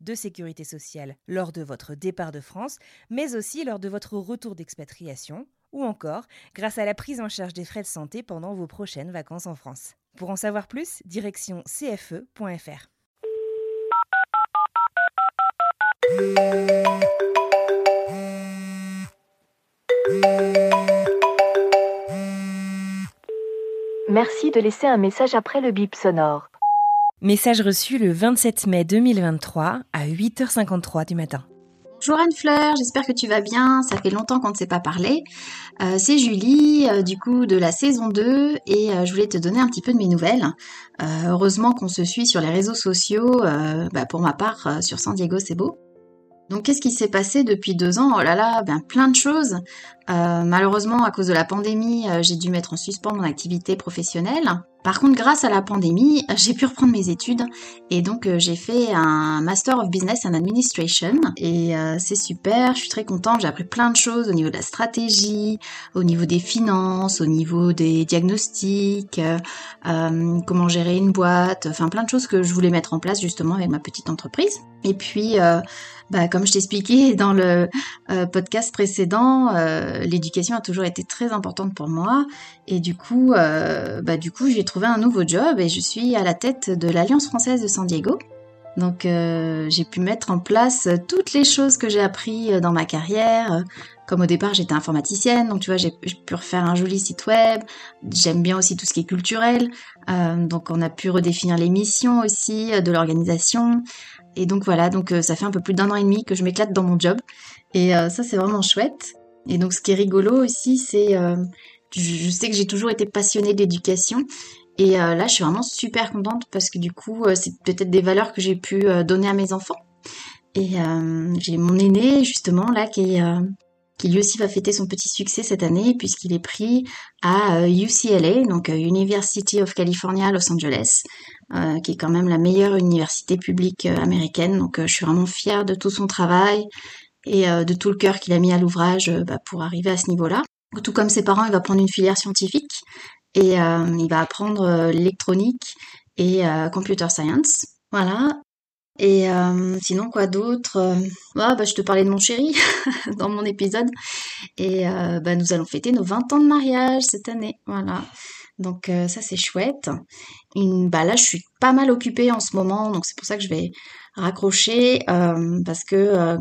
de sécurité sociale lors de votre départ de France, mais aussi lors de votre retour d'expatriation, ou encore grâce à la prise en charge des frais de santé pendant vos prochaines vacances en France. Pour en savoir plus, direction cfe.fr. Merci de laisser un message après le bip sonore. Message reçu le 27 mai 2023 à 8h53 du matin. Bonjour Anne-Fleur, j'espère que tu vas bien, ça fait longtemps qu'on ne s'est pas parlé. Euh, c'est Julie, euh, du coup de la saison 2, et euh, je voulais te donner un petit peu de mes nouvelles. Heureusement qu'on se suit sur les réseaux sociaux, bah, pour ma part sur San Diego c'est beau. Donc qu'est-ce qui s'est passé depuis deux ans? Oh là là, ben plein de choses. Malheureusement, à cause de la pandémie, j'ai dû mettre en suspens mon activité professionnelle. Par contre, grâce à la pandémie, j'ai pu reprendre mes études et donc euh, j'ai fait un Master of Business and Administration et euh, c'est super, je suis très contente, j'ai appris plein de choses au niveau de la stratégie, au niveau des finances, au niveau des diagnostics, euh, comment gérer une boîte, enfin plein de choses que je voulais mettre en place justement avec ma petite entreprise. Et puis, bah, comme je t'expliquais dans le euh, podcast précédent, euh, l'éducation a toujours été très importante pour moi. Et du coup, euh, bah, du coup, j'ai trouvé un nouveau job et je suis à la tête de l'Alliance française de San Diego. Donc, j'ai pu mettre en place toutes les choses que j'ai appris dans ma carrière. Comme au départ, j'étais informaticienne, donc tu vois, j'ai pu refaire un joli site web. J'aime bien aussi tout ce qui est culturel. Donc, on a pu redéfinir les missions aussi de l'organisation. Et donc voilà, donc euh, ça fait un peu plus d'un an et demi que je m'éclate dans mon job. Et euh, ça, c'est vraiment chouette. Et donc, ce qui est rigolo aussi, c'est... euh, je, sais que j'ai toujours été passionnée d'éducation. Et là, je suis vraiment super contente parce que du coup, c'est peut-être des valeurs que j'ai pu donner à mes enfants. Et euh, j'ai mon aîné, justement, là, qui est... euh, qui lui aussi va fêter son petit succès cette année puisqu'il est pris à UCLA, donc University of California Los Angeles, euh, qui est quand même la meilleure université publique euh, américaine. Donc euh, je suis vraiment fière de tout son travail et euh, de tout le cœur qu'il a mis à l'ouvrage bah, pour arriver à ce niveau-là. Tout comme ses parents, il va prendre une filière scientifique et il va apprendre l'électronique et computer science. Voilà. Et euh, sinon, quoi d'autre ah, bah, Je te parlais de mon chéri dans mon épisode. Et euh, bah, nous allons fêter nos 20 ans de mariage cette année. Voilà. Donc euh, ça, c'est chouette. Bah, là, je suis pas mal occupée en ce moment. Donc c'est pour ça que je vais raccrocher. euh, parce que euh,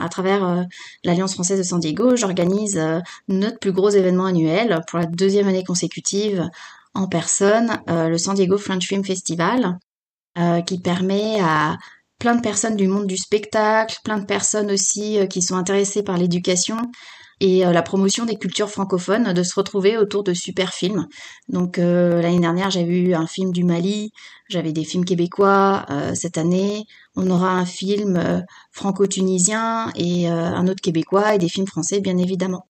à travers euh, l'Alliance française de San Diego, j'organise euh, notre plus gros événement annuel pour la deuxième année consécutive en personne, euh, le San Diego French Film Festival qui permet à plein de personnes du monde du spectacle, plein de personnes aussi qui sont intéressées par l'éducation et euh, la promotion des cultures francophones de se retrouver autour de super films. Donc euh, l'année dernière, j'avais eu un film du Mali, j'avais des films québécois. euh, cette année, on aura un film euh, franco-tunisien et euh, un autre québécois et des films français, bien évidemment.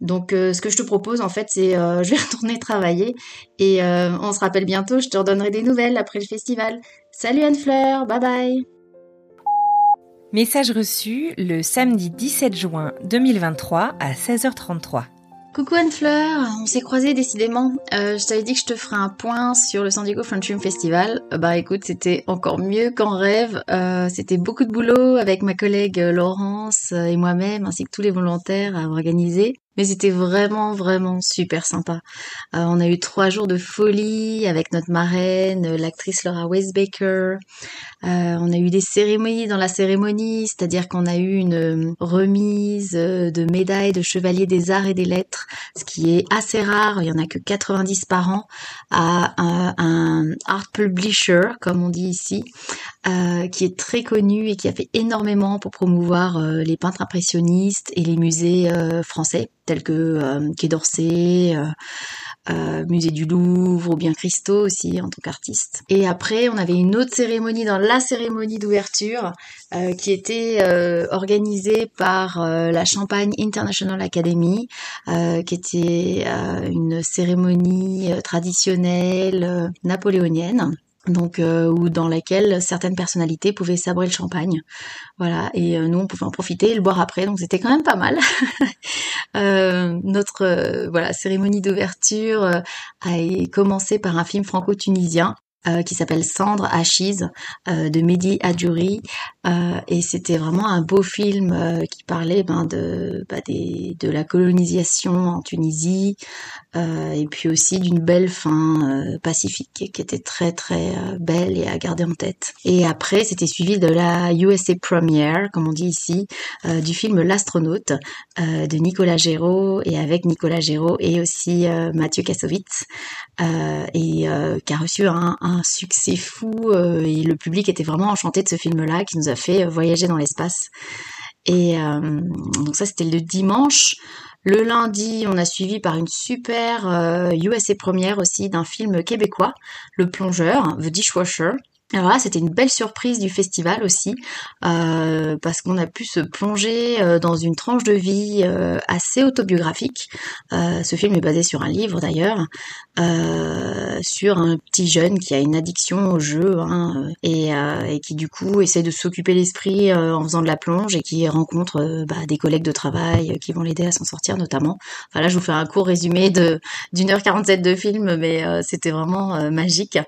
Donc ce que je te propose en fait c'est je vais retourner travailler et on se rappelle bientôt, je te redonnerai des nouvelles après le festival. Salut Anne-Fleur, bye bye Message reçu le samedi 17 juin 2023 à 16h33. Coucou Anne-Fleur, on s'est croisés décidément. Euh, je t'avais dit que je te ferais un point sur le San Diego French Festival. Euh, bah écoute, c'était encore mieux qu'en rêve. Euh, c'était beaucoup de boulot avec ma collègue euh, Laurence euh, et moi-même, ainsi que tous les volontaires à organiser. Mais c'était vraiment, vraiment super sympa. Euh, on a eu trois jours de folie avec notre marraine, l'actrice Laura Weisbaker. Euh, on a eu des cérémonies dans la cérémonie, c'est-à-dire qu'on a eu une remise de médailles de chevalier des arts et des lettres, ce qui est assez rare. Il y en a que 90 par an à un, un art publisher, comme on dit ici, euh, qui est très connu et qui a fait énormément pour promouvoir euh, les peintres impressionnistes et les musées euh, français tels que Quai d'Orsay, musée du Louvre ou bien Christo aussi en tant qu'artiste. Et après, on avait une autre cérémonie dans la cérémonie d'ouverture qui était organisée par la Champagne International Academy, qui était une cérémonie traditionnelle napoléonienne donc euh, ou dans laquelle certaines personnalités pouvaient sabrer le champagne, voilà, et euh, nous on pouvait en profiter et le boire après, donc c'était quand même pas mal. euh, notre euh, voilà cérémonie d'ouverture a commencé par un film franco-tunisien euh, qui s'appelle Cendre Achise euh, de Mehdi Adjouri euh, et c'était vraiment un beau film qui parlait ben, de bah, des, de la colonisation en Tunisie et puis aussi d'une belle fin pacifique qui était très très belle et à garder en tête. Et après c'était suivi de la USA Premiere comme on dit ici du film L'astronaute de Nicolas Géraud et avec Nicolas Géraud et aussi Mathieu Kassovitz et qui a reçu un un succès fou euh, et le public était vraiment enchanté de ce film-là qui nous a fait euh, voyager dans l'espace. Et euh, donc ça c'était le dimanche. Le lundi, on a suivi par une super USA première aussi d'un film québécois, Le Plongeur, The Dishwasher, alors là, c'était une belle surprise du festival aussi, euh, parce qu'on a pu se plonger euh, dans une tranche de vie euh, assez autobiographique. ce film est basé sur un livre d'ailleurs, sur un petit jeune qui a une addiction au jeu hein, et, qui du coup essaie de s'occuper l'esprit en faisant de la plonge et qui rencontre bah, des collègues de travail qui vont l'aider à s'en sortir notamment. Enfin je vous fais un court résumé de d'une heure 47 de film, mais c'était vraiment magique.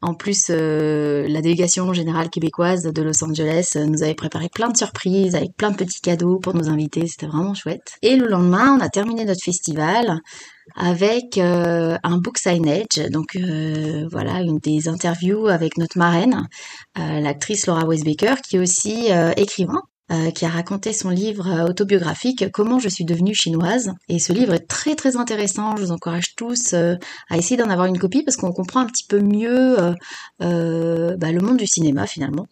En plus la délégation générale québécoise de Los Angeles euh, nous avait préparé plein de surprises avec plein de petits cadeaux pour nos invités. C'était vraiment chouette. Et le lendemain, on a terminé notre festival avec euh, un book signage, donc euh, voilà une des interviews avec notre marraine, l'actrice Laura Weisbaker, qui est aussi écrivain euh, qui a raconté son livre euh, autobiographique Comment je suis devenue chinoise. Et ce livre est très très intéressant. Je vous encourage tous euh, à essayer d'en avoir une copie parce qu'on comprend un petit peu mieux bah, le monde du cinéma finalement.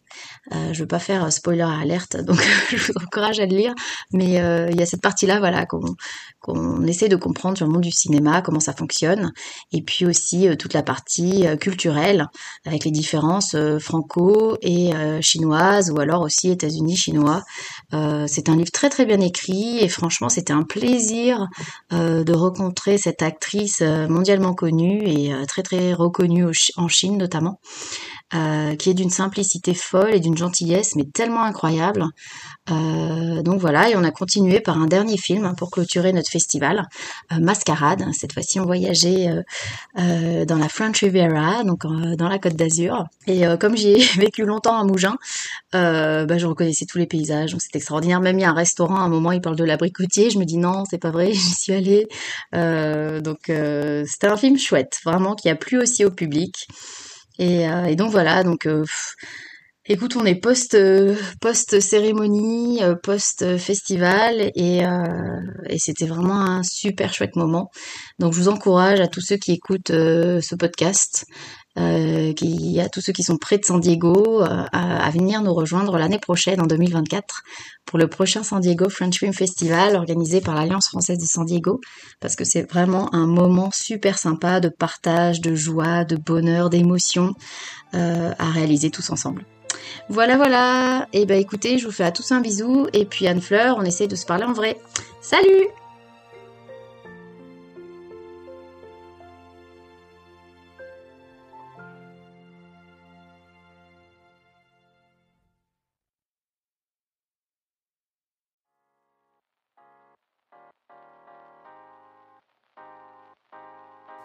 Euh, je veux pas faire spoiler alerte, donc je vous encourage à le lire. Mais il y a cette partie-là, voilà, qu'on essaie de comprendre sur le monde du cinéma, comment ça fonctionne, et puis aussi toute la partie culturelle avec les différences franco et chinoises, ou alors aussi États-Unis chinois. Euh, c'est un livre très très bien écrit et franchement c'était un plaisir euh, de rencontrer cette actrice euh, mondialement connue et très très reconnue en Chine notamment. Euh, qui est d'une simplicité folle et d'une gentillesse, mais tellement incroyable. Euh, donc voilà, et on a continué par un dernier film pour clôturer notre festival, euh, Mascarade. Cette fois-ci, on voyageait dans la French Riviera, donc dans la Côte d'Azur. Et comme j'ai vécu longtemps à Mougins, bah, je reconnaissais tous les paysages, donc c'était extraordinaire. Même il y a un restaurant, à un moment, il parle de l'abricotier. Je me dis non, c'est pas vrai, j'y suis allée. donc c'était un film chouette, vraiment, qui a plu aussi au public. Euh, et, donc voilà, donc euh, écoute, on est post euh, post cérémonie, post festival et, et c'était vraiment un super chouette moment. Donc je vous encourage à tous ceux qui écoutent ce podcast euh, qui, à tous ceux qui sont près de San Diego euh, à, venir nous rejoindre l'année prochaine en 2024 pour le prochain San Diego French Film Festival organisé par l'Alliance française de San Diego parce que c'est vraiment un moment super sympa de partage, de joie, de bonheur, d'émotion euh, à réaliser tous ensemble. Voilà, voilà. Et eh ben écoutez, je vous fais à tous un bisou et puis Anne Fleur, on essaie de se parler en vrai. Salut